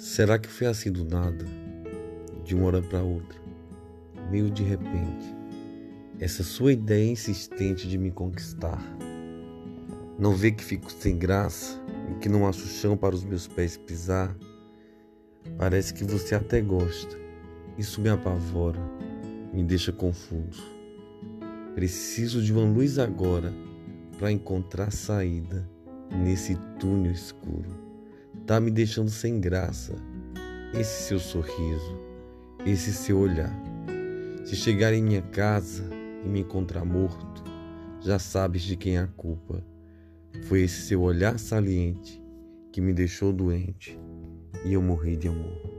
Será que foi assim do nada, de uma hora para outra, meio de repente, essa sua ideia insistente de me conquistar? Não vê que fico sem graça e que não acho chão para os meus pés pisar? Parece que você até gosta. Isso me apavora, me deixa confuso. Preciso de uma luz agora para encontrar saída nesse túnel escuro. Tá me deixando sem graça esse seu sorriso, esse seu olhar. Se chegar em minha casa e me encontrar morto, já sabes de quem é a culpa. Foi esse seu olhar saliente que me deixou doente e eu morri de amor.